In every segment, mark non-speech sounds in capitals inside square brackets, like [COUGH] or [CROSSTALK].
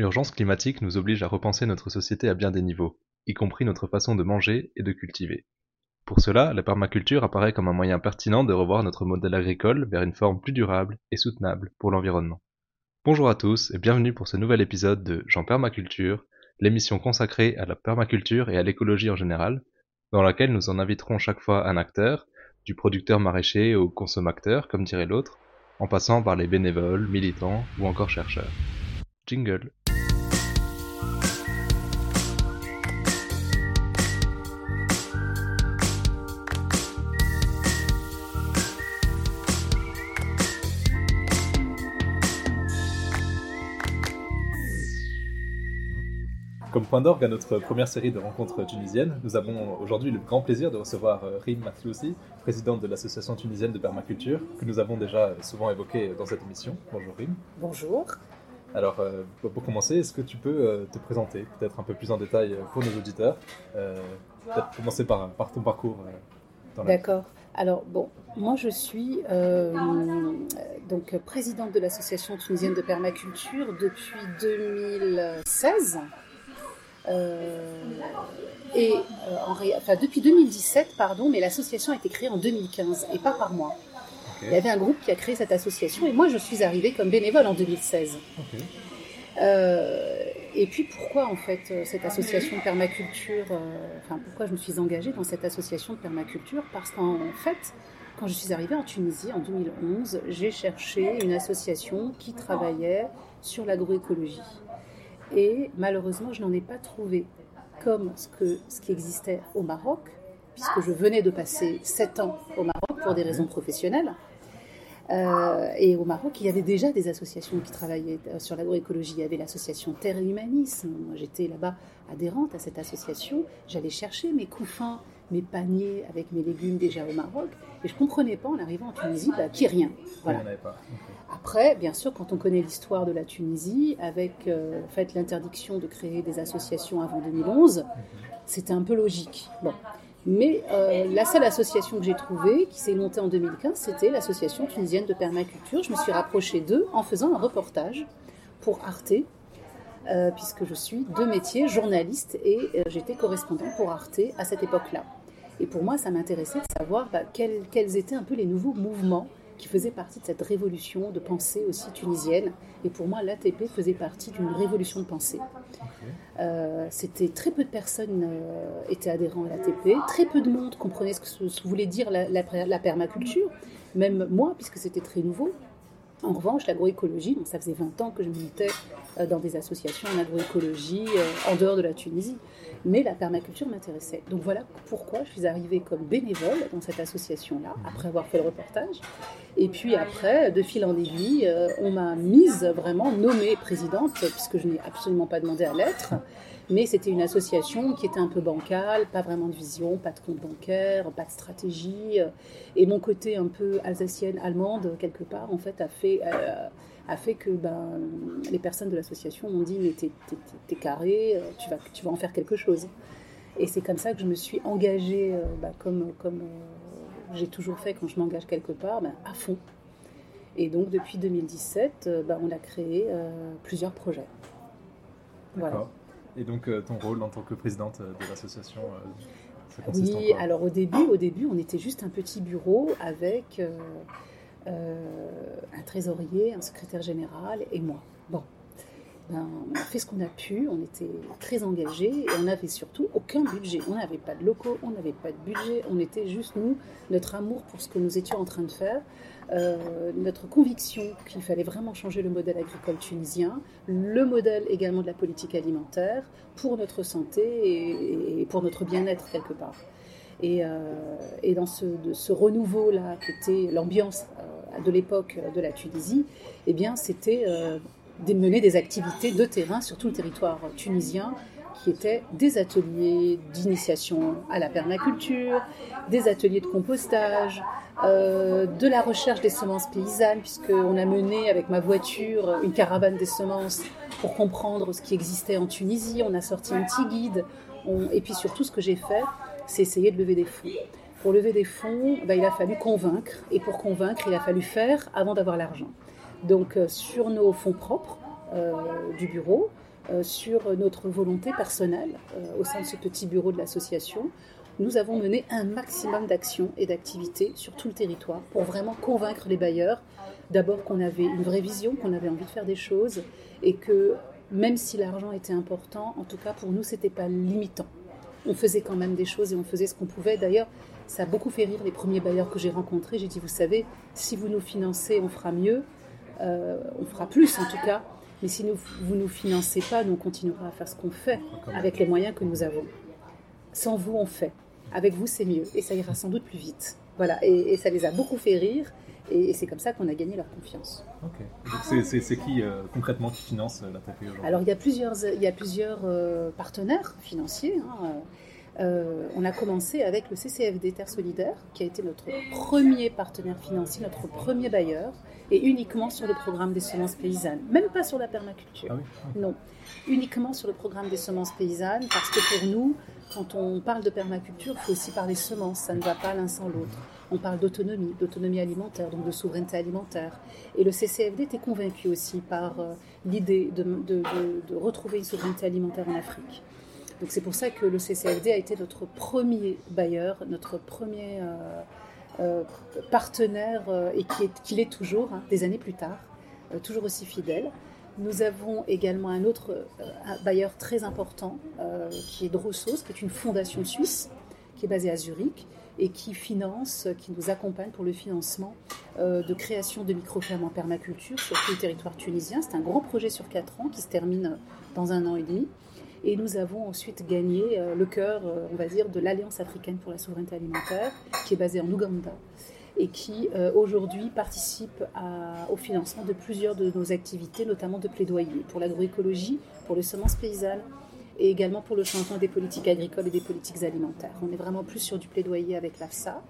L'urgence climatique nous oblige à repenser notre société à bien des niveaux, y compris notre façon de manger et de cultiver. Pour cela, la permaculture apparaît comme un moyen pertinent de revoir notre modèle agricole vers une forme plus durable et soutenable pour l'environnement. Bonjour à tous et bienvenue pour ce nouvel épisode de Jean Permaculture, l'émission consacrée à la permaculture et à l'écologie en général, dans laquelle nous en inviterons chaque fois un acteur, du producteur maraîcher au consommateur, comme dirait l'autre, en passant par les bénévoles, militants ou encore chercheurs. Jingle. Comme point d'orgue à notre première série de rencontres tunisiennes, nous avons aujourd'hui le grand plaisir de recevoir euh, Rim Matloussi, présidente de l'association tunisienne de permaculture, que nous avons déjà souvent évoqué dans cette émission. Bonjour Rim. Bonjour. Alors, euh, pour commencer, est-ce que tu peux euh, te présenter peut-être un peu plus en détail pour nos auditeurs Peut-être commencer par, par ton parcours. D'accord. Alors, bon, moi je suis donc présidente de l'association tunisienne de permaculture depuis 2016. Euh, et euh, en enfin, depuis 2017, pardon, mais l'association a été créée en 2015 et pas par moi. Il y avait un groupe qui a créé cette association et moi je suis arrivée comme bénévole en 2016. Euh, et puis pourquoi en fait cette association de permaculture, enfin pourquoi je me suis engagée dans cette association de permaculture? Parce qu'en fait, quand je suis arrivée en Tunisie en 2011, j'ai cherché une association qui travaillait sur l'agroécologie et malheureusement je n'en ai pas trouvé comme ce, que, ce qui existait au Maroc, puisque je venais de passer sept ans au Maroc pour des raisons professionnelles. Euh, et au Maroc, il y avait déjà des associations qui travaillaient sur l'agroécologie. Il y avait l'association Terre et Humanisme. Moi, j'étais là-bas adhérente à cette association. J'allais chercher mes couffins, mes paniers avec mes légumes déjà au Maroc. Et je ne comprenais pas en arrivant en Tunisie bah, qu'il n'y ait rien. Voilà. Après, bien sûr, quand on connaît l'histoire de la Tunisie, avec euh, l'interdiction de créer des associations avant 2011, c'était un peu logique. Bon. Mais euh, la seule association que j'ai trouvée, qui s'est montée en 2015, c'était l'association tunisienne de permaculture. Je me suis rapprochée d'eux en faisant un reportage pour Arte, euh, puisque je suis de métier, journaliste, et j'étais correspondante pour Arte à cette époque-là. Et pour moi, ça m'intéressait de savoir bah, quels étaient un peu les nouveaux mouvements qui faisait partie de cette révolution de pensée aussi tunisienne. Et pour moi, l'ATP faisait partie d'une révolution de pensée. Euh, c'était très peu de personnes euh, étaient adhérents à l'ATP, très peu de monde comprenait ce que, voulait dire la, la, permaculture, même moi, puisque c'était très nouveau. En revanche, l'agroécologie, ça faisait 20 ans que je militais euh, dans des associations en agroécologie en dehors de la Tunisie mais la permaculture m'intéressait. Donc voilà pourquoi je suis arrivée comme bénévole dans cette association-là, après avoir fait le reportage. Et puis après, de fil en aiguille, euh, on m'a mise vraiment nommée présidente, puisque je n'ai absolument pas demandé à l'être. Mais c'était une association qui était un peu bancale, pas vraiment de vision, pas de compte bancaire, pas de stratégie. Et mon côté un peu alsacienne, allemande, quelque part, en fait, a fait... Euh, a fait que ben, les personnes de l'association m'ont dit mais t'es, carré, tu vas, tu vas en faire quelque chose. Et c'est comme ça que je me suis engagée, euh, ben, comme, comme euh, j'ai toujours fait quand je m'engage quelque part, ben, à fond. Et donc depuis 2017, ben, on a créé plusieurs projets. D'accord. Et donc ton rôle en tant que présidente de l'association Oui, alors au début, au début, on était juste un petit bureau avec euh, un trésorier, un secrétaire général et moi. Bon, ben, on a fait ce qu'on a pu, on était très engagés et on n'avait surtout aucun budget. On n'avait pas de locaux, on n'avait pas de budget, on était juste nous, notre amour pour ce que nous étions en train de faire, euh, notre conviction qu'il fallait vraiment changer le modèle agricole tunisien, le modèle également de la politique alimentaire pour notre santé et pour notre bien-être quelque part. Euh, et, dans ce, renouveau-là, qui était l'ambiance euh, de l'époque de la Tunisie, eh bien, c'était euh, de mener des activités de terrain sur tout le territoire tunisien, qui étaient des ateliers d'initiation à la permaculture, des ateliers de compostage, de la recherche des semences paysannes, puisqu'on a mené avec ma voiture une caravane des semences pour comprendre ce qui existait en Tunisie. On a sorti un petit guide. et puis surtout, ce que j'ai fait, c'est essayer de lever des fonds. Pour lever des fonds, ben, il a fallu convaincre, et pour convaincre, il a fallu faire avant d'avoir l'argent. Donc euh, sur nos fonds propres euh, du bureau, sur notre volonté personnelle au sein de ce petit bureau de l'association. Nous avons mené un maximum d'actions et d'activités sur tout le territoire pour vraiment convaincre les bailleurs d'abord qu'on avait une vraie vision, qu'on avait envie de faire des choses et que même si l'argent était important, en tout cas pour nous, c'était pas limitant. On faisait quand même des choses et on faisait ce qu'on pouvait. D'ailleurs, ça a beaucoup fait rire les premiers bailleurs que j'ai rencontrés. J'ai dit, vous savez, si vous nous financez, on fera mieux, euh, on fera plus en tout cas. Mais si vous ne nous financez pas, nous on continuera à faire ce qu'on fait avec les moyens que nous avons. Sans vous, on fait. Avec vous, c'est mieux. Et ça ira sans doute plus vite. Voilà. et ça les a beaucoup fait rire. Et, c'est comme ça qu'on a gagné leur confiance. Ok. C'est qui euh, concrètement qui finance euh, la TPE aujourd'hui? Alors il y a plusieurs, il y a plusieurs euh, partenaires financiers. Hein. On a commencé avec le CCFD Terre Solidaire, qui a été notre premier partenaire financier, notre premier bailleur, et uniquement sur le programme des semences paysannes, même pas sur la permaculture. Ah oui Non, uniquement sur le programme des semences paysannes, parce que pour nous, quand on parle de permaculture, il faut aussi parler semences, ça ne va pas l'un sans l'autre. On parle d'autonomie, d'autonomie alimentaire, donc de souveraineté alimentaire. Et le CCFD était convaincu aussi par euh, l'idée de, retrouver une souveraineté alimentaire en Afrique. Donc c'est pour ça que le CCFD a été notre premier bailleur, notre premier euh, euh, partenaire, et qui l'est toujours, hein, des années plus tard, toujours aussi fidèle. Nous avons également un autre bailleur très important, qui est Drossos, qui est une fondation suisse, qui est basée à Zurich, et qui finance, qui nous accompagne pour le financement euh, de création de microfermes en permaculture sur tout le territoire tunisien. C'est un gros projet sur 4 ans qui se termine dans un an et demi. Et nous avons ensuite gagné euh, le cœur, euh, on va dire, de l'Alliance africaine pour la souveraineté alimentaire, qui est basée en Ouganda et qui aujourd'hui participe au financement de plusieurs de nos activités, notamment de plaidoyer pour l'agroécologie, pour les semences paysannes, et également pour le changement des politiques agricoles et des politiques alimentaires. On est vraiment plus sur du plaidoyer avec l'AFSA.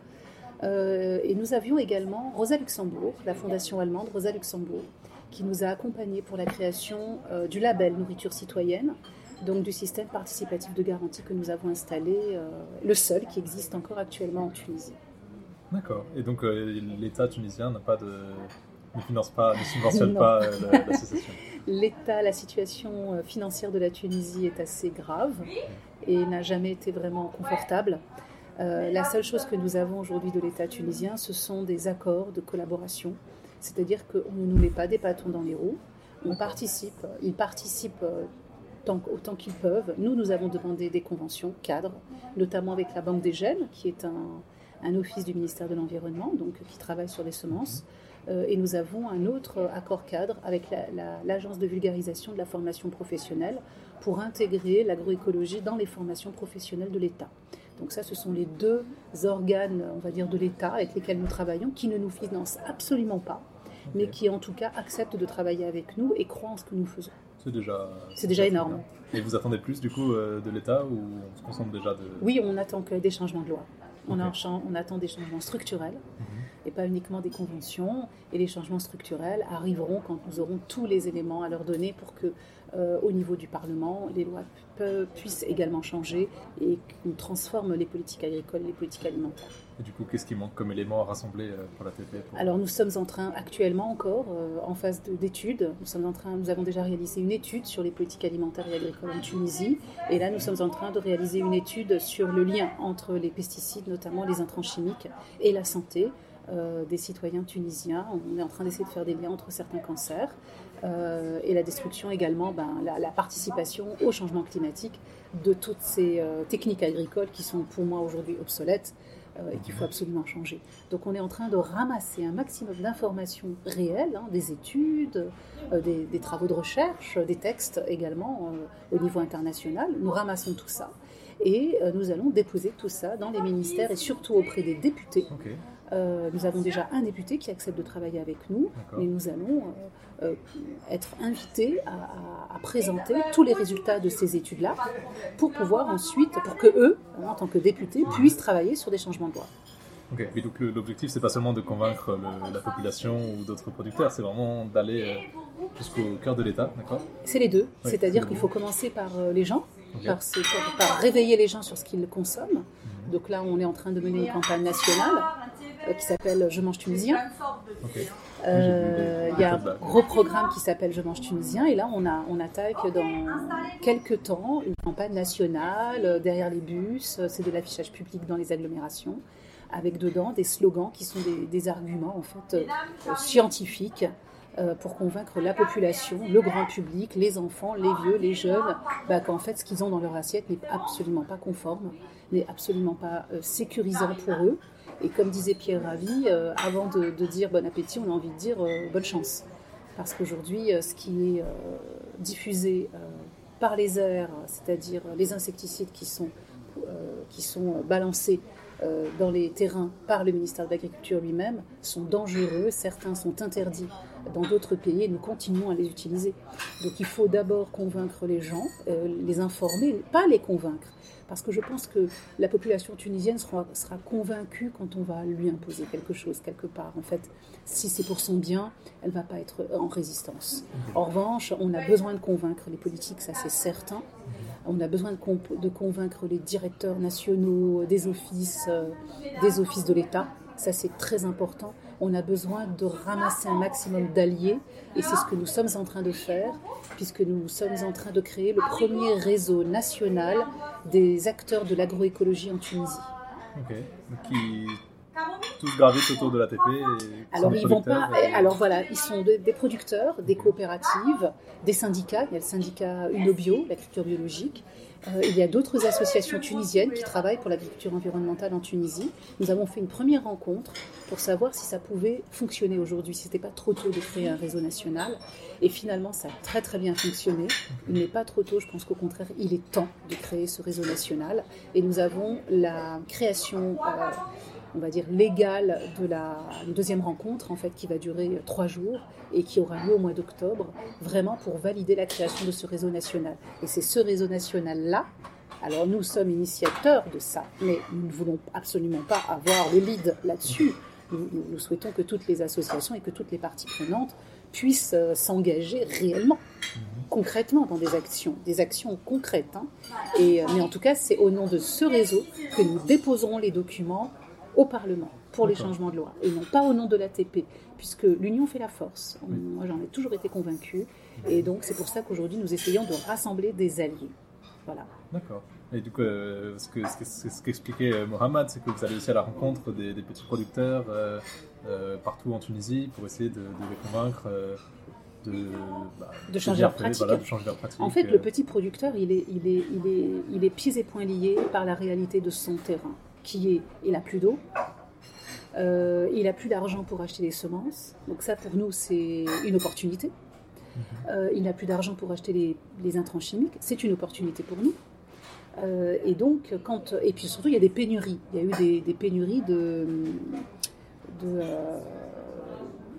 Euh, et nous avions également Rosa Luxembourg, la fondation allemande Rosa Luxembourg, qui nous a accompagnés pour la création euh, du label Nourriture citoyenne, donc du système participatif de garantie que nous avons installé, euh, le seul qui existe encore actuellement en Tunisie. D'accord. Et donc l'État tunisien n'a pas de, ne finance pas, ne subventionne [LAUGHS] pas l'association L'État, la situation euh, financière de la Tunisie est assez grave et n'a jamais été vraiment confortable. Euh, la seule chose que nous avons aujourd'hui de l'État tunisien, ce sont des accords de collaboration. C'est-à-dire qu'on ne nous met pas des bâtons dans les roues. On participe, ils participent euh, tant, autant qu'ils peuvent. Nous, nous avons demandé des conventions cadres, notamment avec la Banque des Gènes, qui est un, un office du ministère de l'Environnement, donc qui travaille sur les semences. Euh, et nous avons un autre accord cadre avec l'Agence de vulgarisation de la formation professionnelle pour intégrer l'agroécologie dans les formations professionnelles de l'État. Donc ça, ce sont les deux organes, on va dire, de l'État avec lesquels nous travaillons, qui ne nous financent absolument pas, mais qui en tout cas acceptent de travailler avec nous et croient en ce que nous faisons. C'est déjà, c'est déjà énorme. Et vous attendez plus du coup euh, de l'État ou on se concentre déjà de... Oui, on attend que des changements de loi. On, on attend des changements structurels. Mhm et pas uniquement des conventions. Et les changements structurels arriveront quand nous aurons tous les éléments à leur donner pour que, au niveau du Parlement, les lois puissent également changer et qu'on transforme les politiques agricoles et les politiques alimentaires. Et du coup, qu'est-ce qui manque comme élément à rassembler euh, pour la TP Alors, nous sommes en train, actuellement encore, euh, en phase d'études, nous, sommes en train, nous avons déjà réalisé une étude sur les politiques alimentaires et agricoles en Tunisie. Et là, nous sommes en train de réaliser une étude sur le lien entre les pesticides, notamment les intrants chimiques, et la santé. Euh, des citoyens tunisiens. On est en train d'essayer de faire des liens entre certains cancers euh, et la destruction également, ben, la, participation au changement climatique de toutes ces euh, techniques agricoles qui sont pour moi aujourd'hui obsolètes et qu'il faut absolument changer. Donc on est en train de ramasser un maximum d'informations réelles, hein, des études, des, des, travaux de recherche, des textes également au niveau international. Nous ramassons tout ça et nous allons déposer tout ça dans les ministères et surtout auprès des députés. Euh, nous avons déjà un député qui accepte de travailler avec nous, mais nous allons euh, euh, être invités à, présenter tous les résultats de ces études-là pour pouvoir ensuite, pour que eux, en tant que députés, puissent travailler sur des changements de loi. Ok, et donc l'objectif, c'est pas seulement de convaincre la population ou d'autres producteurs, c'est vraiment d'aller jusqu'au cœur de l'État, d'accord? C'est les deux, c'est-à-dire qu'il faut commencer par les gens, par, par, réveiller les gens sur ce qu'ils consomment. Mhm. Donc là, on est en train de mener une campagne nationale qui s'appelle Je mange tunisien. Ok. Euh, Il y a un gros programme qui s'appelle Je mange tunisien et là on, a, on attaque dans quelques temps une campagne nationale euh, derrière les bus, euh, c'est de l'affichage public dans les agglomérations avec dedans des slogans qui sont des, des arguments en fait euh, euh, scientifiques euh, pour convaincre la population, le grand public, les enfants, les vieux, les jeunes, bah, qu'en fait ce qu'ils ont dans leur assiette n'est absolument pas conforme, n'est absolument pas euh, sécurisant pour eux. Et comme disait Pierre Ravi, euh, avant de, dire bon appétit, on a envie de dire euh, bonne chance. Parce qu'aujourd'hui, euh, ce qui est diffusé par les airs, c'est-à-dire les insecticides qui sont, qui sont balancés dans les terrains par le ministère de l'Agriculture lui-même, sont dangereux. Certains sont interdits dans d'autres pays et nous continuons à les utiliser. Donc il faut d'abord convaincre les gens, euh, les informer, pas les convaincre. Parce que je pense que la population tunisienne sera, convaincue quand on va lui imposer quelque chose, quelque part. En fait, si c'est pour son bien, elle ne va pas être en résistance. En revanche, on a besoin de convaincre les politiques, ça c'est certain. On a besoin de convaincre les directeurs nationaux des offices, euh, des offices de l'État. Ça c'est très important. On a besoin de ramasser un maximum d'alliés et c'est ce que nous sommes en train de faire puisque nous sommes en train de créer le premier réseau national des acteurs de l'agroécologie en Tunisie. Tous gravitent autour de l'ATP. Alors ils vont pas. et- Alors voilà, ils sont de- des producteurs, des coopératives, des syndicats. Il y a le syndicat Unobio, l'agriculture biologique. Euh, il y a d'autres associations tunisiennes qui travaillent pour l'agriculture environnementale en Tunisie. Nous avons fait une première rencontre pour savoir si ça pouvait fonctionner aujourd'hui, si c'était pas trop tôt de créer un réseau national. Et finalement, ça a très très bien fonctionné. Il n'est pas trop tôt. Je pense qu'au contraire, il est temps de créer ce réseau national. Et nous avons la création. euh, on va dire, légale de la deuxième rencontre, en fait, qui va durer euh, trois jours et qui aura lieu au mois d'octobre, vraiment pour valider la création de ce réseau national. Et c'est ce réseau national-là, alors nous sommes initiateurs de ça, mais nous ne voulons absolument pas avoir le lead là-dessus. Nous souhaitons que toutes les associations et que toutes les parties prenantes puissent euh, s'engager réellement, concrètement dans des actions, des actions concrètes. hein. Et, euh, mais en tout cas, c'est au nom de ce réseau que nous déposerons les documents au Parlement pour les changements de loi et non pas au nom de l'ATP, puisque l'union fait la force. Moi, j'en ai toujours été convaincue et donc c'est pour ça qu'aujourd'hui nous essayons de rassembler des alliés. Voilà. D'accord. Et du coup, euh, ce que- ce que- ce qu'expliquait euh, Mohamed, c'est que vous allez aussi à la rencontre des, des petits producteurs euh, euh, partout en Tunisie pour essayer de, de les convaincre de, bah, De changer pratiques. voilà, de changer leurs pratiques. En fait, le petit producteur, il est, il, est, il, est, il est pieds et poings liés par la réalité de son terrain, qui est, il n'a plus d'eau, euh, il n'a plus d'argent pour acheter des semences, donc ça pour nous c'est une opportunité. Euh, il n'a plus d'argent pour acheter les, intrants chimiques, c'est une opportunité pour nous. Euh, et donc, quand, et puis surtout, il y a des pénuries. Il y a eu des, pénuries de,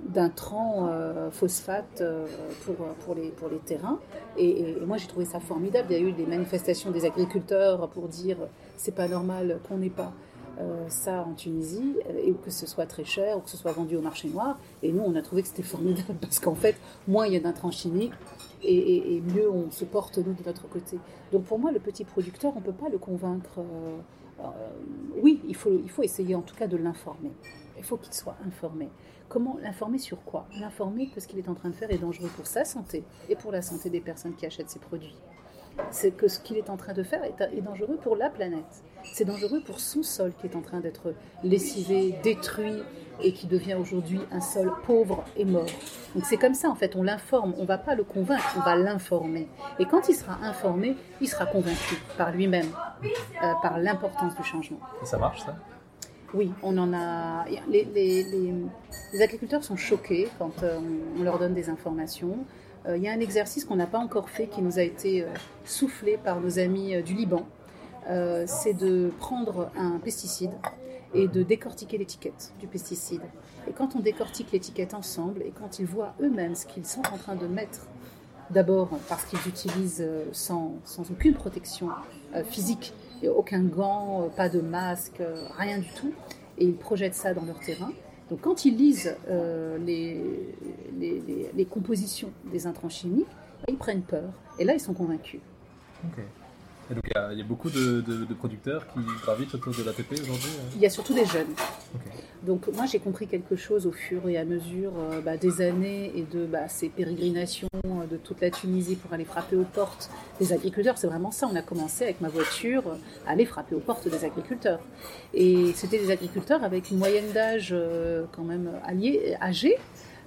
d'intrants euh, phosphate euh, pour, pour, les, pour les terrains. Et moi, j'ai trouvé ça formidable. Il y a eu des manifestations des agriculteurs pour dire c'est pas normal qu'on n'ait pas euh, ça en Tunisie, euh, et que ce soit très cher, ou que ce soit vendu au marché noir. Et nous, on a trouvé que c'était [LAUGHS] formidable parce qu'en fait, moins il y a d'intrants chimiques, et, mieux on se porte nous de notre côté. Donc pour moi, le petit producteur, on ne peut pas le convaincre. euh, oui, il faut, il faut essayer en tout cas de l'informer. Il faut qu'il soit informé. Comment l'informer sur quoi? L'informer que ce qu'il est en train de faire est dangereux pour sa santé et pour la santé des personnes qui achètent ses produits. C'est que ce qu'il est en train de faire est, est dangereux pour la planète. C'est dangereux pour son sol qui est en train d'être lessivé, détruit et qui devient aujourd'hui un sol pauvre et mort. Donc c'est comme ça en fait, on l'informe, on ne va pas le convaincre, on va l'informer. Et quand il sera informé, il sera convaincu par lui-même, euh, par l'importance du changement. et ça marche, ça? Oui, on en a. Les, les- les- les agriculteurs sont choqués quand euh, on leur donne des informations. Euh, Il y a un exercice qu'on n'a pas encore fait qui nous a été euh, soufflé par nos amis euh, du Liban. C'est de prendre un pesticide et de décortiquer l'étiquette du pesticide. Et quand on décortique l'étiquette ensemble et quand ils voient eux-mêmes ce qu'ils sont en train de mettre, d'abord parce qu'ils utilisent sans, sans aucune protection physique, aucun gant, pas de masque, rien du tout, et ils projettent ça dans leur terrain. Donc quand ils lisent euh, les, compositions des intrants chimiques, ils prennent peur. Et là, ils sont convaincus. Et donc il y, a beaucoup de, producteurs qui gravitent autour de l'ATP aujourd'hui euh Il y a surtout des jeunes. Donc moi j'ai compris quelque chose au fur et à mesure euh, bah, des années et de bah, ces pérégrinations euh, de toute la Tunisie pour aller frapper aux portes des agriculteurs. C'est vraiment ça, on a commencé avec ma voiture à aller frapper aux portes des agriculteurs. Et c'était des agriculteurs avec une moyenne d'âge quand même alliée, âgée.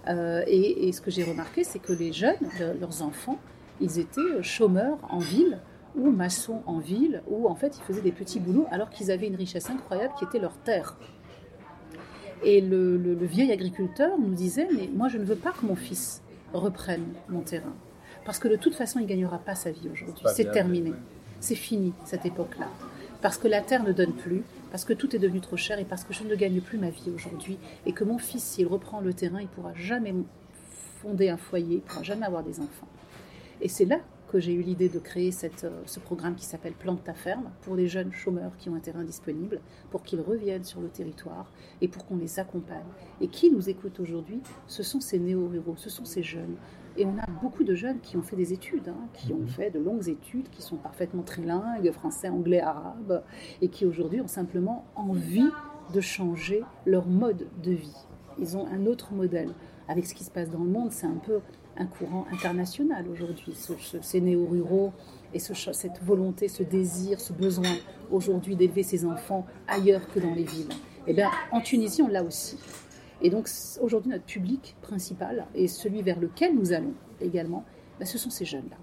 Et, et, ce que j'ai remarqué c'est que les jeunes, leurs enfants, ils étaient chômeurs en ville ou maçons en ville, où en fait ils faisaient des petits boulots alors qu'ils avaient une richesse incroyable qui était leur terre. Et le, vieil agriculteur nous disait, mais moi je ne veux pas que mon fils reprenne mon terrain, parce que de toute façon il ne gagnera pas sa vie aujourd'hui, c'est terminé, c'est fini cette époque-là, parce que la terre ne donne plus, parce que tout est devenu trop cher et parce que je ne gagne plus ma vie aujourd'hui, et que mon fils, s'il reprend le terrain, il pourra jamais fonder un foyer, il pourra jamais avoir des enfants. Et c'est là que j'ai eu l'idée de créer cette, euh, ce programme qui s'appelle Plante ta ferme pour les jeunes chômeurs qui ont un terrain disponible, pour qu'ils reviennent sur le territoire et pour qu'on les accompagne. Et qui nous écoute aujourd'hui Ce sont ces néo-ruraux, ce sont ces jeunes. Et on a beaucoup de jeunes qui ont fait des études, hein, qui ont mhm. fait de longues études, qui sont parfaitement trilingues, français, anglais, arabe, et qui aujourd'hui ont simplement envie de changer leur mode de vie. Ils ont un autre modèle. Avec ce qui se passe dans le monde, c'est un peu un courant international aujourd'hui. ces néo-ruraux et cette volonté, ce désir, ce besoin aujourd'hui d'élever ses enfants ailleurs que dans les villes. Eh bien, en Tunisie, on l'a aussi. Et donc, aujourd'hui, notre public principal et celui vers lequel nous allons également, ben, ce sont ces jeunes-là.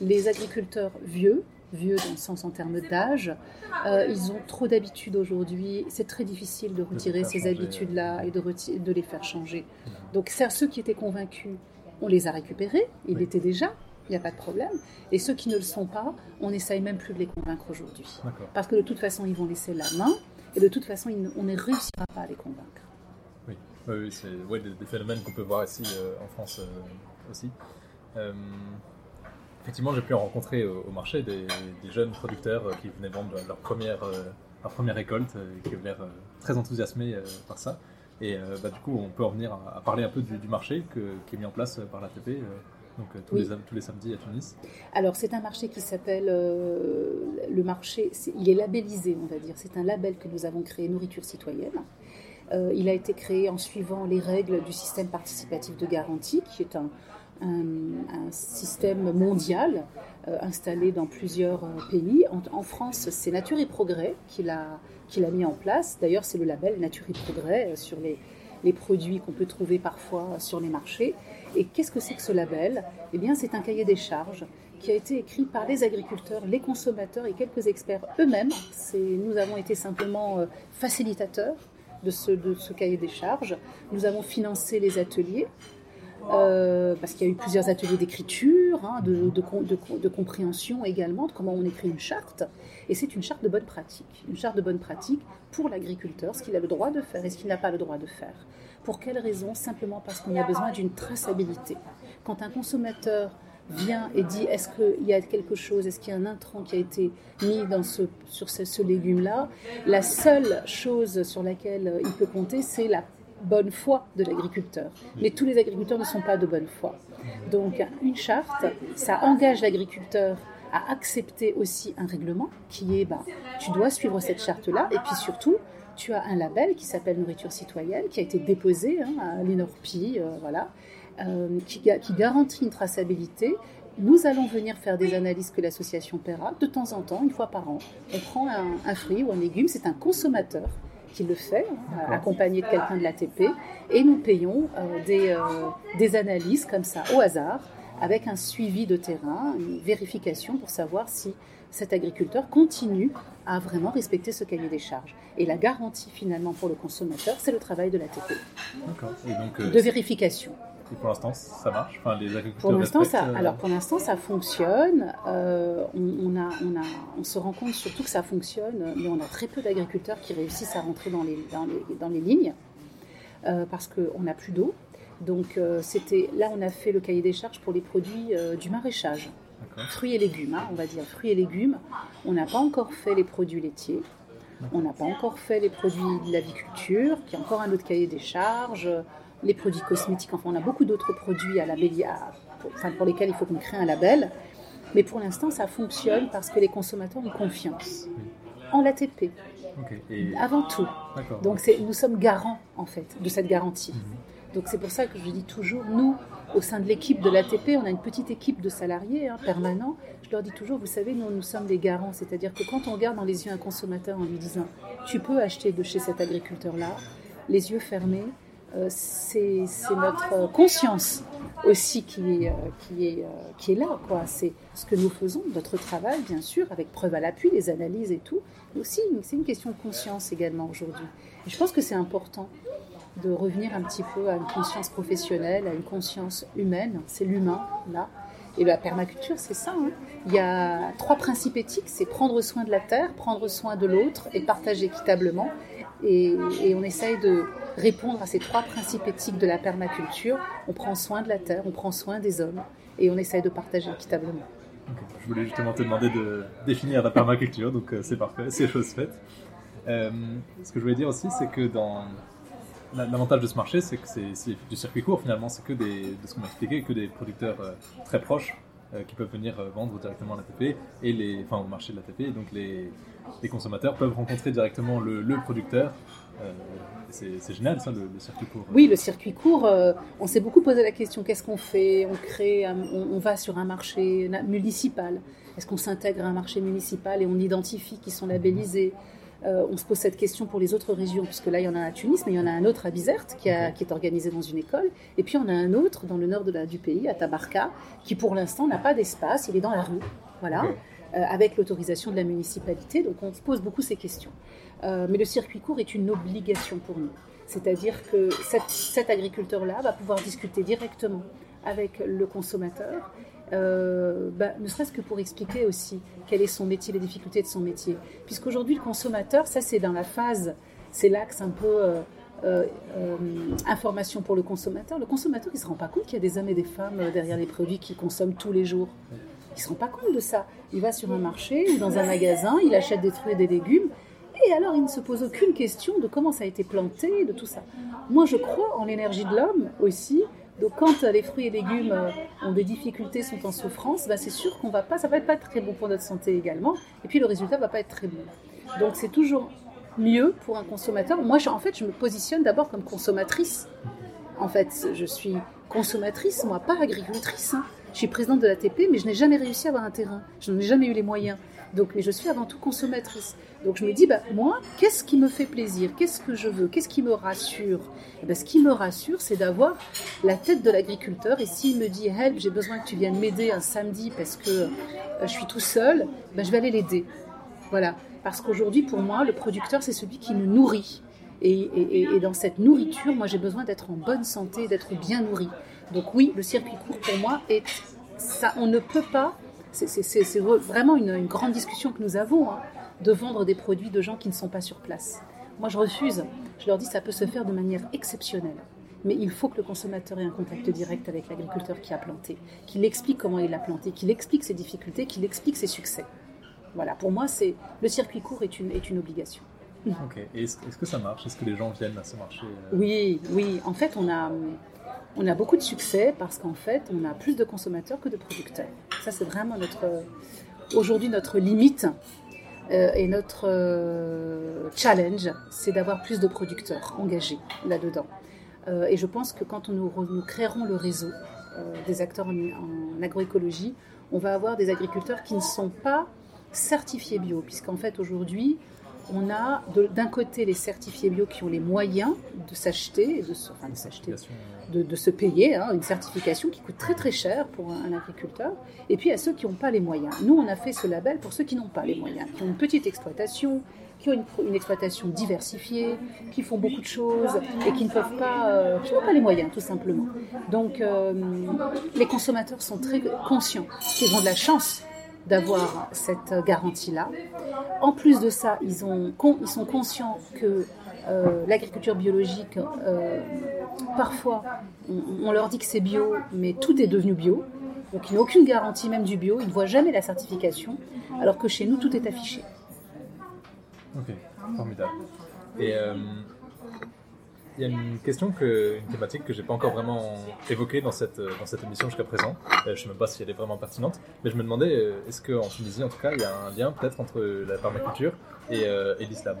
Les agriculteurs vieux, vieux dans le sens en termes d'âge, euh, ils ont trop d'habitudes aujourd'hui. C'est très difficile de retirer ces habitudes-là et de, de les faire changer. Donc, c'est ceux qui étaient convaincus on les a récupérés, ils l'étaient déjà, il n'y a pas de problème. Et ceux qui ne le sont pas, on n'essaye même plus de les convaincre aujourd'hui. Parce que de toute façon, ils vont laisser la main, et de toute façon, on ne réussira pas à les convaincre. Oui, oui, c'est des, phénomènes qu'on peut voir ici euh, en France euh, aussi. Euh, effectivement, j'ai pu rencontrer au, marché des, jeunes producteurs qui venaient vendre leur première, leur première récolte et qui avaient l'air très enthousiasmés par ça. Et euh, bah, du coup, on peut en venir à, parler un peu du, marché qui est mis en place par l'ATP. Euh, donc euh, tous, les, tous les samedis à Tunis Alors c'est un marché qui s'appelle le marché, il est labellisé on va dire, c'est un label que nous avons créé Nourriture Citoyenne. il a été créé en suivant les règles du système participatif de garantie qui est un, un, système mondial installé dans plusieurs pays. En, France c'est Nature et Progrès qui l'a mis en place. D'ailleurs, c'est le label Nature et Progrès euh, sur les, les produits qu'on peut trouver parfois sur les marchés. Et qu'est-ce que c'est que ce label? Eh bien, c'est un cahier des charges qui a été écrit par les agriculteurs, les consommateurs et quelques experts eux-mêmes. Nous avons été simplement euh, facilitateurs de ce, de ce cahier des charges. Nous avons financé les ateliers euh, parce qu'il y a eu plusieurs ateliers d'écriture, hein, de, compréhension également, de comment on écrit une charte. Et c'est une charte de bonne pratique. Une charte de bonne pratique pour l'agriculteur, ce qu'il a le droit de faire et ce qu'il n'a pas le droit de faire. Pour quelle raison? Simplement parce qu'on a besoin d'une traçabilité. Quand un consommateur vient et dit est-ce qu'il y a quelque chose, est-ce qu'il y a un intrant qui a été mis dans ce, sur ce, ce légume-là, la seule chose sur laquelle il peut compter, c'est la bonne foi de l'agriculteur. Mais tous les agriculteurs ne sont pas de bonne foi. Donc une charte, ça engage l'agriculteur à accepter aussi un règlement qui est, bah, tu dois suivre cette charte-là, et puis surtout, tu as un label qui s'appelle Nourriture citoyenne, qui a été déposé hein, à l'INORPI, euh, voilà, euh, qui, garantit une traçabilité. Nous allons venir faire des analyses que l'association paiera de temps en temps, une fois par an. On prend un fruit ou un légume, c'est un consommateur qui le fait, hein, accompagné de quelqu'un de l'ATP, et nous payons euh, des, euh, des analyses comme ça au hasard, avec un suivi de terrain, une vérification pour savoir si cet agriculteur continue à vraiment respecter ce cahier des charges. Et la garantie finalement pour le consommateur, c'est le travail de l'ATP. Euh, de vérification. Et pour l'instant, ça marche enfin, les agriculteurs pour l'instant, ça, euh, Alors pour l'instant, ça fonctionne. Euh, on, a, on, a, on se rend compte surtout que ça fonctionne, mais on a très peu d'agriculteurs qui réussissent à rentrer dans les, dans les, dans les lignes euh, parce qu'on n'a plus d'eau. Donc c'était là, on a fait le cahier des charges pour les produits du maraîchage. Fruits et légumes, hein, on va dire fruits et légumes. On n'a pas encore fait les produits laitiers. On n'a pas encore fait les produits de l'aviculture, qui est encore un autre cahier des charges les produits cosmétiques. Enfin, on a beaucoup d'autres produits à labellier, pour, enfin, pour lesquels il faut qu'on crée un label. Mais pour l'instant, ça fonctionne parce que les consommateurs ont confiance en l'ATP. Et... avant tout. Donc nous sommes garants en fait de cette garantie. Mhm. Donc c'est pour ça que je dis toujours, nous, au sein de l'équipe de l'ATP, on a une petite équipe de salariés hein, permanents. Je leur dis toujours, vous savez, nous, nous sommes des garants. C'est-à-dire que quand on regarde dans les yeux un consommateur en lui disant, tu peux acheter de chez cet agriculteur-là, les yeux fermés, c'est c'est notre euh, conscience aussi qui est, euh, qui est, euh, qui est là. C'est ce que nous faisons, notre travail, bien sûr, avec preuve à l'appui, les analyses et tout. Mais aussi, c'est une question de conscience également aujourd'hui. Je pense que c'est important de revenir un petit peu à une conscience professionnelle, à une conscience humaine. C'est l'humain, là. Et la permaculture, c'est ça. hein. Il y a trois principes éthiques, c'est prendre soin de la terre, prendre soin de l'autre et partager équitablement. Et, on essaye de répondre à ces trois principes éthiques de la permaculture. On prend soin de la terre, on prend soin des hommes et on essaye de partager équitablement. Ok. Je voulais justement te demander de définir la permaculture, donc euh, c'est parfait, c'est chose faite. Euh, ce que je voulais dire aussi, c'est que dans la- l'avantage de ce marché, c'est que c'est du circuit court finalement, c'est que des, de ce qu'on m'a expliqué, que des producteurs euh, très proches euh, qui peuvent venir euh, vendre directement à l'ATP enfin au marché de l'ATP, donc les, les consommateurs peuvent rencontrer directement le, producteur. Euh, c'est génial ça, le, circuit court. Oui, le circuit court, on s'est beaucoup posé la question qu'est-ce qu'on fait? On crée, on, va sur un marché municipal. Est-ce qu'on s'intègre à un marché municipal et on identifie qui sont labellisés? Euh, On se pose cette question pour les autres régions, puisque là il y en a un à Tunis, mais il y en a un autre à Bizerte qui, a- qui est organisé dans une école. Et puis on a un autre dans le nord de la- du pays, à Tabarka, qui pour l'instant n'a pas d'espace, il est dans la rue. Voilà. Euh, avec l'autorisation de la municipalité. Donc on se pose beaucoup ces questions. Euh, mais le circuit court est une obligation pour nous. C'est-à-dire que cet, cet agriculteur-là va pouvoir discuter directement avec le consommateur, euh, bah, ne serait-ce que pour expliquer aussi quel est son métier, les difficultés de son métier. Puisqu'aujourd'hui, le consommateur, ça c'est dans la phase, c'est l'axe un peu euh, euh, information pour le consommateur. Le consommateur, il ne se rend pas compte qu'il y a des hommes et des femmes derrière les produits qu'il consomme tous les jours. Il ne se rend pas compte de ça. Il va sur un marché ou dans un magasin, il achète des fruits et des légumes, et alors il ne se pose aucune question de comment ça a été planté, de tout ça. Moi, je crois en l'énergie de l'homme aussi. Donc, quand euh, les fruits et légumes euh, ont des difficultés, sont en souffrance, ben, c'est sûr qu'on va pas, ça va pas être très bon pour notre santé également. Et puis le résultat va pas être très bon. Donc, c'est toujours mieux pour un consommateur. Moi, je- en fait, je me positionne d'abord comme consommatrice. En fait, je suis consommatrice, moi, pas agricultrice. hein. Je suis présidente de l'ATP, mais je n'ai jamais réussi à avoir un terrain. Je n'en ai jamais eu les moyens. Donc, mais je suis avant tout consommatrice. Donc, je me dis, bah, moi, qu'est-ce qui me fait plaisir? Qu'est-ce que je veux? Qu'est-ce qui me rassure? Eh ben, Ce qui me rassure, c'est d'avoir la tête de l'agriculteur. Et s'il me dit, help, j'ai besoin que tu viennes m'aider un samedi parce que euh, je suis tout seul, ben, je vais aller l'aider. Voilà. Parce qu'aujourd'hui, pour moi, le producteur, c'est celui qui nous nourrit. Et, et- et- et dans cette nourriture, moi, j'ai besoin d'être en bonne santé, d'être bien nourri. Donc oui, le circuit court, pour moi, est ça. On ne peut pas. C'est vraiment une, une grande discussion que nous avons hein, de vendre des produits de gens qui ne sont pas sur place. Moi, je refuse. Je leur dis, ça peut se faire de manière exceptionnelle. Mais il faut que le consommateur ait un contact direct avec l'agriculteur qui a planté, qu'il explique comment il a planté, qu'il explique ses difficultés, qu'il explique ses succès. Voilà, pour moi, c'est le circuit court est une, est une obligation. Ok. Est-ce que ça marche? Est-ce que les gens viennent à ce marché euh, Oui, oui. En fait, on a, on a beaucoup de succès parce qu'en fait, on a plus de consommateurs que de producteurs. Ça, c'est vraiment notre, aujourd'hui notre limite euh, et notre euh, challenge, c'est d'avoir plus de producteurs engagés là-dedans. Euh, et je pense que quand nous, créerons le réseau des acteurs en, en agroécologie, on va avoir des agriculteurs qui ne sont pas certifiés bio, puisqu'en fait aujourd'hui, on a d'un côté les certifiés bio qui ont les moyens de s'acheter, de, se- enfin, de s'acheter, certification, de, de se payer hein, une certification qui coûte très très cher pour un, un agriculteur, et puis à ceux qui n'ont pas les moyens. Nous, on a fait ce label pour ceux qui n'ont pas les moyens, qui ont une petite exploitation, qui ont une, une exploitation diversifiée, qui font beaucoup de choses et qui ne peuvent pas, euh, qui n'ont pas les moyens tout simplement. Donc euh, les consommateurs sont très conscients qu'ils ont de la chance d'avoir cette garantie-là. En plus de ça, ils, sont conscients que euh, l'agriculture biologique, euh, parfois, on, leur dit que c'est bio, mais tout est devenu bio. Donc ils n'ont aucune garantie même du bio, ils ne voient jamais la certification, alors que chez nous, tout est affiché. Ok, formidable. Euh, y a une question, que, une thématique que j'ai pas encore vraiment évoquée dans cette, dans cette émission jusqu'à présent. Euh, je sais même pas si elle est vraiment pertinente, mais je me demandais, euh, est-ce qu'en Tunisie, en tout cas, il y a un lien peut-être entre la permaculture et, euh, et l'islam?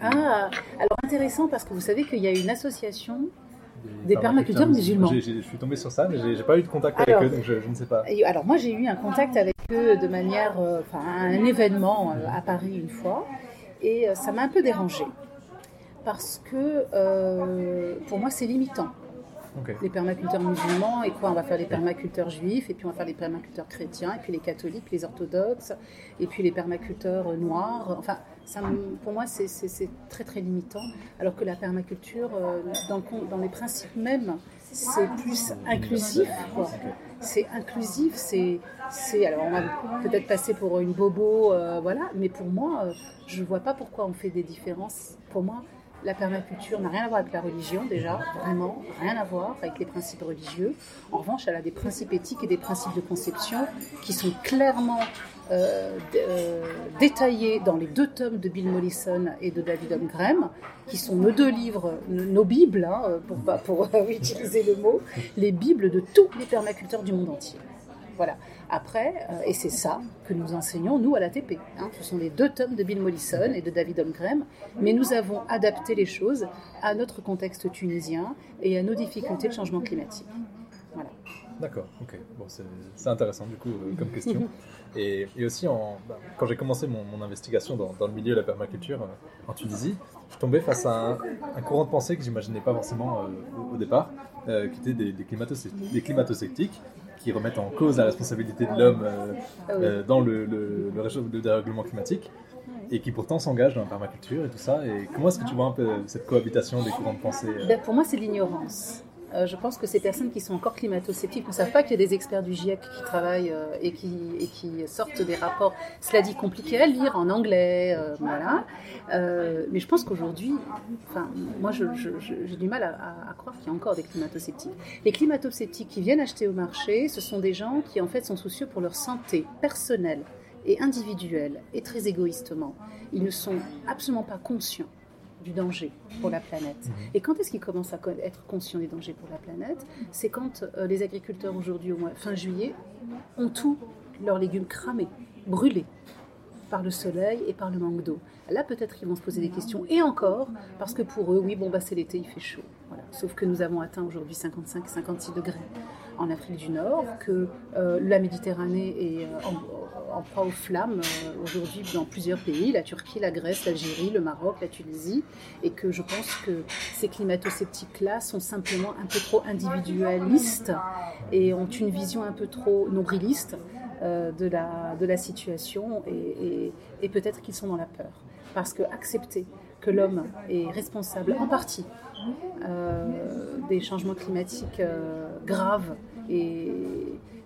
Ah, alors intéressant parce que vous savez qu'il y a une association des permaculteurs musulmans. Je suis tombé sur ça, mais j'ai pas eu de contact Alors, avec eux, donc je, je ne sais pas. Alors moi j'ai eu un contact avec eux de manière, euh, enfin un événement euh, à Paris une fois, et euh, ça m'a un peu dérangé parce que euh, pour moi c'est limitant. Les permaculteurs musulmans et quoi on va faire les permaculteurs juifs et puis on va faire les permaculteurs chrétiens et puis les catholiques, les orthodoxes et puis les permaculteurs noirs. Enfin ça pour moi c'est- très très limitant. Alors que la permaculture euh, dans, les principes mêmes c'est plus inclusif c'est inclusif, c'est, alors on va peut-être passer pour une bobo, euh, voilà, mais pour moi, je vois pas pourquoi on fait des différences. Pour moi, la permaculture n'a rien à voir avec la religion déjà, vraiment, rien à voir avec les principes religieux. En revanche, elle a des principes éthiques et des principes de conception qui sont clairement euh, euh, détaillés dans les deux tomes de Bill Mollison et de David Holmgren, qui sont nos deux livres, nos bibles, hein, pour pas pour [LAUGHS] utiliser le mot, les bibles de tous les permaculteurs du monde entier. Voilà. Après, euh, et c'est ça que nous enseignons, nous, à l'ATP. Hein. Ce sont les deux tomes de Bill Mollison et de David Holmgren, mais nous avons adapté les choses à notre contexte tunisien et à nos difficultés de changement climatique. Voilà. D'accord, ok. Bon, c'est intéressant du coup euh, comme question. [LAUGHS] Et, et aussi, en, bah, quand j'ai commencé mon, mon investigation dans, dans le milieu de la permaculture euh, en Tunisie, je tombais face à un, un courant de pensée que j'imaginais pas forcément euh, au, au départ, qui était des, des, climato- des climato-sceptiques qui remettent en cause la responsabilité de l'homme euh, Ah euh, dans le, le, dérèglement climatique et qui pourtant s'engagent dans la permaculture et tout ça. Et comment est-ce que tu vois un peu cette cohabitation des courants de pensée euh, Ben, pour moi, c'est l'ignorance. Euh, je pense que ces personnes qui sont encore climato-sceptiques ne savent pas qu'il y a des experts du GIEC qui travaillent euh, et, qui, sortent des rapports, cela dit, compliqués à lire en anglais. euh, voilà. Mais je pense qu'aujourd'hui, moi, j'ai du mal à- à croire qu'il y a encore des climato-sceptiques. Les climato-sceptiques qui viennent acheter au marché, ce sont des gens qui, en fait, sont soucieux pour leur santé personnelle et individuelle et très égoïstement. Ils ne sont absolument pas conscients du danger pour la planète. Et quand est-ce qu'ils commencent à être conscients des dangers pour la planète? C'est quand euh, les agriculteurs aujourd'hui, au mois fin juillet, ont tous leurs légumes cramés, brûlés par le soleil et par le manque d'eau. Là, peut-être qu'ils vont se poser des questions. Et encore, parce que pour eux, oui, bon, bah, c'est l'été, il fait chaud. Voilà. Sauf que nous avons atteint aujourd'hui 55 et 56 degrés en Afrique du Nord, que euh, la Méditerranée est euh, en, proie aux flammes euh, aujourd'hui dans plusieurs pays, la Turquie, la Grèce, l'Algérie, le Maroc, la Tunisie, et que je pense que ces climato-sceptiques-là sont simplement un peu trop individualistes et ont une vision un peu trop nombriliste euh, de, la, de la situation et, peut-être qu'ils sont dans la peur. Parce que accepter que l'homme est responsable en partie euh, des changements climatiques graves et,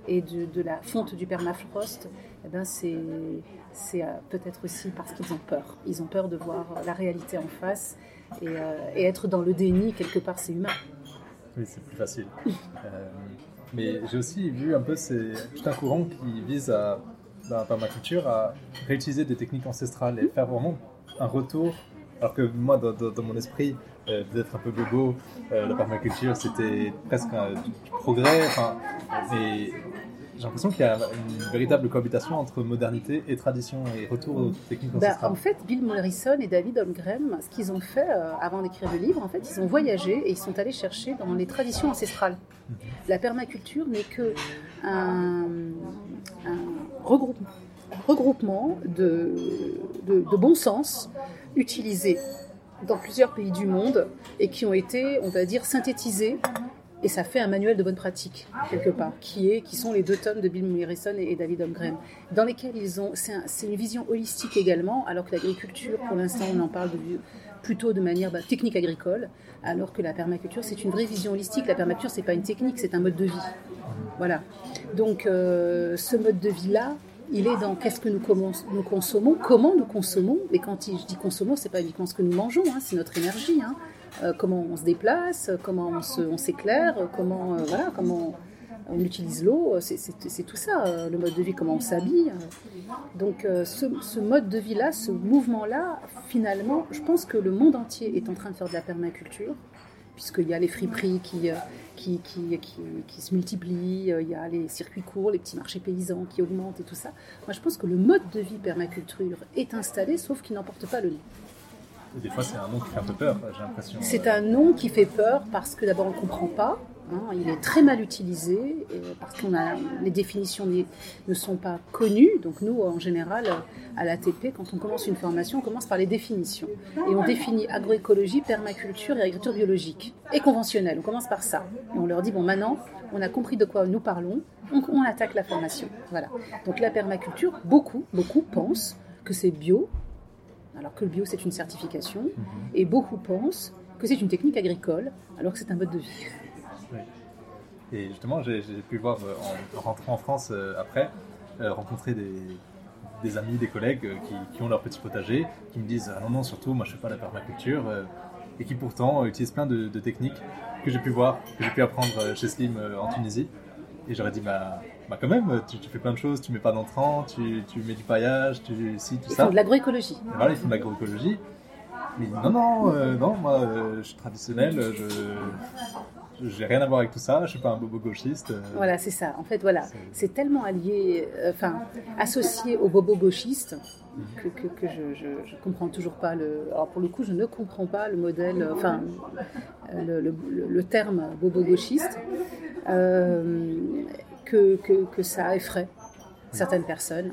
et de, la fonte du permafrost, eh ben c'est euh, peut-être aussi parce qu'ils ont peur. Ils ont peur de voir la réalité en face et, euh, être dans le déni, quelque part, c'est humain. Oui, c'est plus facile. [LAUGHS] Euh, mais j'ai aussi vu un peu c'est tout un courant qui vise à, dans la permaculture à réutiliser des techniques ancestrales et faire vraiment un retour. Alors que moi, dans, mon esprit, d'être un peu bobo, euh, la permaculture c'était presque un- du, progrès. Et j'ai l'impression qu'il y a une véritable cohabitation entre modernité et tradition et retour aux techniques Bah, ancestrales. en fait, Bill Morrison et David Holmgren, ce qu'ils ont fait euh, avant d'écrire le livre, en fait, ils ont voyagé et ils sont allés chercher dans les traditions ancestrales. La permaculture n'est que un, un regroupement, regroupement de, de, de bon sens utilisés dans plusieurs pays du monde et qui ont été, on va dire, synthétisés. Et ça fait un manuel de bonne pratique, quelque part, qui, est, qui sont les deux tomes de Bill Morrison et, David Holmgren, dans lesquels ils ont. C'est un- c'est une vision holistique également, alors que l'agriculture, pour l'instant, on en parle plutôt de manière bah, technique agricole, alors que la permaculture, c'est une vraie vision holistique. La permaculture, c'est pas une technique, c'est un mode de vie. Voilà. Donc, euh, ce mode de vie-là, il est dans qu'est-ce que nous consommons, comment nous consommons. Et quand je dis consommons, c'est pas uniquement ce que nous mangeons, hein, c'est notre énergie. hein. Euh, comment on se déplace, comment on s'éclaire, comment euh, voilà, comment on utilise l'eau. C'est tout ça, euh, le mode de vie, comment on s'habille. Donc ce, mode de vie-là, ce mouvement-là, finalement, je pense que le monde entier est en train de faire de la permaculture, puisqu'il y a les friperies qui, qui, qui, qui, qui se multiplient, il y a les circuits courts, les petits marchés paysans qui augmentent et tout ça. Moi, je pense que le mode de vie permaculture est installé, sauf qu'il n'emporte pas le nom. Des fois, c'est un nom qui fait un peu peur, j'ai l'impression. C'est un nom qui fait peur parce que d'abord on ne comprend pas. hein, il est très mal utilisé parce que les définitions ne sont pas connues. Donc nous, en général, à l'ATP, quand on commence une formation, on commence par les définitions. Et on définit agroécologie, permaculture et agriculture biologique. Et conventionnelle, on commence par ça. Et on leur dit, bon maintenant, on a compris de quoi nous parlons, on, on attaque la formation. Voilà. Donc la permaculture, beaucoup, beaucoup pensent que c'est bio, alors que le bio c'est une certification, et beaucoup pensent que c'est une technique agricole, alors que c'est un mode de vie. [LAUGHS] Et justement, j'ai pu voir euh, en, en rentrant en France euh, après, euh, rencontrer des, amis, des collègues qui, ont leur petit potager, qui me disent ah non, non, surtout, moi je fais pas la permaculture, et qui pourtant utilisent plein de, techniques que j'ai pu voir, que j'ai pu apprendre chez Slim en Tunisie. Et j'aurais dit, bah, bah quand même, tu, tu fais plein de choses, tu mets pas d'entrants, tu, tu mets du paillage, tu si, tout Ils ça. font de l'agroécologie. Voilà, ils font de l'agroécologie. Mais non, non, euh, non, moi euh, je suis traditionnel, je j'ai rien à voir avec tout ça, je suis pas un bobo gauchiste. euh, Voilà, c'est ça. En fait, voilà, C'est- tellement allié, euh, enfin, associé au bobo gauchiste que, que, que je, je, je comprends toujours pas le. Alors pour le coup, je ne comprends pas le modèle, euh, enfin, le, le, le- le terme bobo gauchiste, euh, que, que, ça effraie certaines personnes.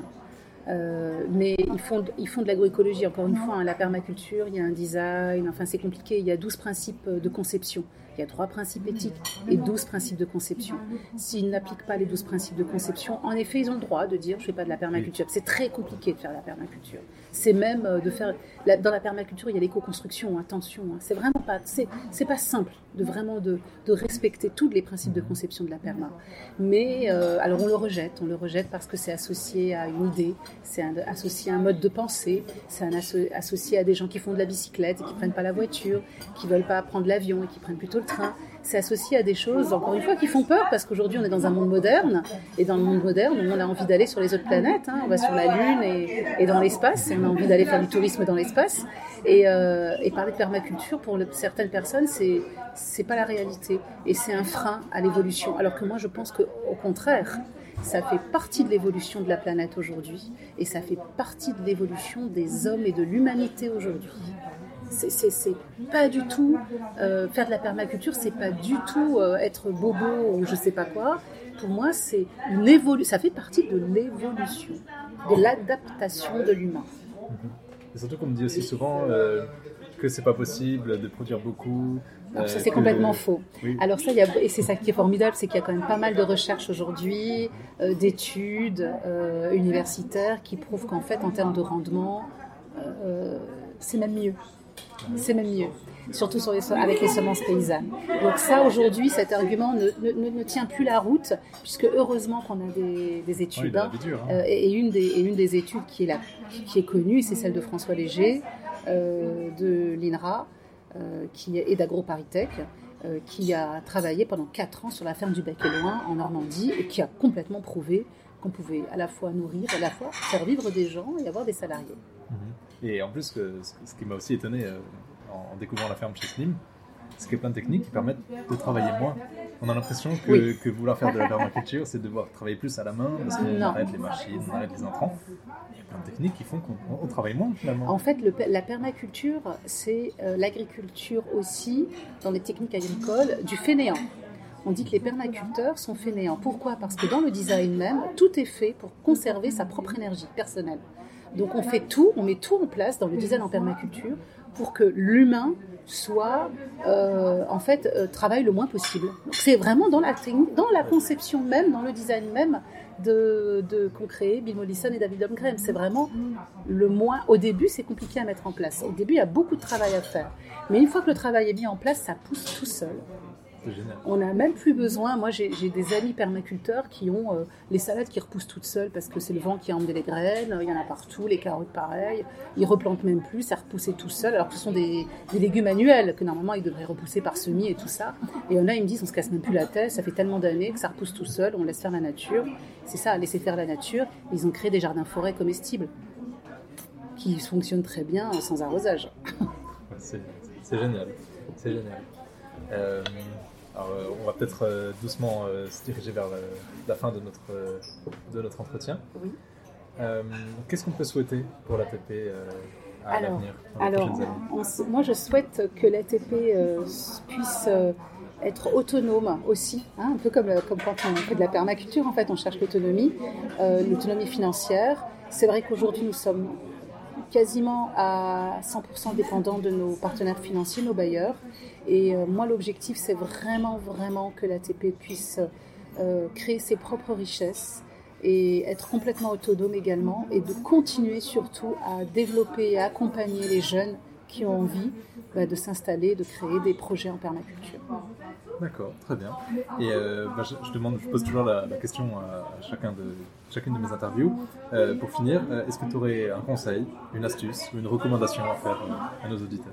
Euh, mais ils font, de- ils font de l'agroécologie, encore une fois, hein, la permaculture, il y a un design, enfin c'est compliqué, il y a 12 principes de conception. Il y a trois principes éthiques et 12 principes de conception. S'ils n'appliquent pas les 12 principes de conception, en effet, ils ont le droit de dire je ne fais pas de la permaculture. C'est très compliqué de faire la permaculture. C'est même euh, de faire. dans la permaculture, il y a l'éco-construction, attention. hein. C'est vraiment pas. C'est pas simple de vraiment de, de respecter tous les principes de conception de la perma. Mais euh, alors on le rejette. On le rejette parce que c'est associé à une idée, c'est associé à un mode de pensée, c'est associé à des gens qui font de la bicyclette et qui prennent pas la voiture, qui veulent pas prendre l'avion et qui prennent plutôt le train. C'est associé à des choses, encore une fois, qui font peur parce qu'aujourd'hui on est dans un monde moderne et dans le monde moderne, on a envie d'aller sur les autres planètes. hein. On va sur la Lune et, dans l'espace et on a envie d'aller faire du tourisme dans l'espace. Et, euh, parler de permaculture pour certaines personnes, c'est c'est pas la réalité et c'est un frein à l'évolution. Alors que moi, je pense que au contraire, ça fait partie de l'évolution de la planète aujourd'hui et ça fait partie de l'évolution des hommes et de l'humanité aujourd'hui. C'est- pas du tout euh, faire de la permaculture, c'est pas du tout euh, être bobo ou je sais pas quoi. Pour moi, c'est une évolution. Ça fait partie de l'évolution, de l'adaptation de l'humain. Et surtout qu'on me dit aussi souvent euh, que c'est pas possible de produire beaucoup. Alors, ça, euh, c'est que- complètement faux. Oui. Alors ça, il y a, et c'est ça qui est formidable, c'est qu'il y a quand même pas mal de recherches aujourd'hui, euh, d'études euh, universitaires qui prouvent qu'en fait, en termes de rendement, euh, c'est même mieux. C'est même mieux. Surtout sur les, avec les semences paysannes. Donc ça, aujourd'hui, cet argument ne, ne- ne- ne tient plus la route, puisque heureusement qu'on a des, des Oui, études. hein. hein. Euh, et, une des, et une des études qui est, la, qui est connue, c'est celle de François Léger, euh, de l'INRA, euh, qui est, et d'AgroParisTech, qui a travaillé pendant 4 ans sur la ferme du Bec et Loin en Normandie et qui a complètement prouvé qu'on pouvait à la fois nourrir, à la fois faire vivre des gens et avoir des salariés. Et en plus, ce qui m'a aussi étonné euh, en découvrant la ferme chez Slim, c'est qu'il y a plein de techniques qui permettent de travailler moins. On a l'impression que, Oui. que vouloir faire de la permaculture, c'est devoir travailler plus à la main, parce qu'on arrête les machines, on arrête les intrants. Il y a plein de techniques qui font qu'on on travaille moins finalement. En fait, le- la permaculture, c'est euh, l'agriculture aussi, dans les techniques agricoles, du fainéant. On dit que les permaculteurs sont fainéants. Pourquoi? Parce que dans le design même, tout est fait pour conserver sa propre énergie personnelle. Donc on fait tout, on met tout en place dans le design en permaculture pour que l'humain soit, euh, en fait, euh, travaille le moins possible. C'est vraiment dans la, dans la conception même, dans le design même de, de qu'ont créé Bill Mollison et David Holmgren. C'est vraiment le moins. Au début, c'est compliqué à mettre en place. Au début, il y a beaucoup de travail à faire. Mais une fois que le travail est mis en place, ça pousse tout seul. On n'a même plus besoin. Moi, j'ai des amis permaculteurs qui ont euh, les salades qui repoussent toutes seules parce que c'est le vent qui a emmené les graines. Il y en a partout, les carottes pareil. Ils replantent même plus, ça repoussait tout seul. Alors que ce sont des, légumes annuels que normalement ils devraient repousser par semis et tout ça. Et en a, ils me disent on se casse même plus la tête. Ça fait tellement d'années que ça repousse tout seul. On laisse faire la nature. C'est ça, laisser faire la nature. Ils ont créé des jardins forêts comestibles qui fonctionnent très bien sans arrosage. c'est génial. C'est génial. Euh, euh, on va peut-être euh, doucement se diriger vers la fin de notre, de notre entretien. Oui. Qu'est-ce qu'on peut souhaiter pour l'ATP à l'avenir Alors, moi je souhaite que l'ATP puisse être autonome aussi, hein, un peu comme, comme quand on fait de la permaculture, en fait, on cherche l'autonomie, l'autonomie financière. C'est vrai qu'aujourd'hui, nous sommes quasiment à 100% dépendants de nos partenaires financiers, nos bailleurs. Et euh, moi, l'objectif, c'est vraiment, vraiment que l'ATP puisse euh, créer ses propres richesses et être complètement autonome également et de continuer surtout à développer et à accompagner les jeunes qui ont envie bah, de s'installer, de créer des projets en permaculture. D'accord, très bien. Et euh, bah, je, demande, je pose toujours la, question à, chacun de, chacune de mes interviews. Euh, pour finir, euh, est-ce que tu aurais un conseil, une astuce ou une recommandation à faire à nos auditeurs?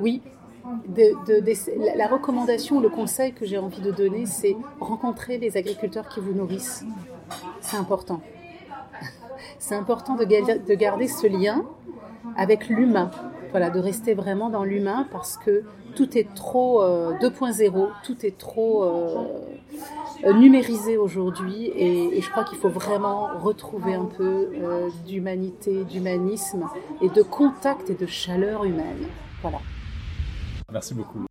Oui. La recommandation, le conseil que j'ai envie de donner, c'est rencontrer les agriculteurs qui vous nourrissent. C'est important. [LAUGHS] C'est important de garder ce lien avec l'humain. Voilà, de rester vraiment dans l'humain parce que tout est trop 2.0, euh, tout est trop euh, numérisé aujourd'hui et, je crois qu'il faut vraiment retrouver un peu euh, d'humanité, d'humanisme et de contact et de chaleur humaine. Voilà. Merci beaucoup.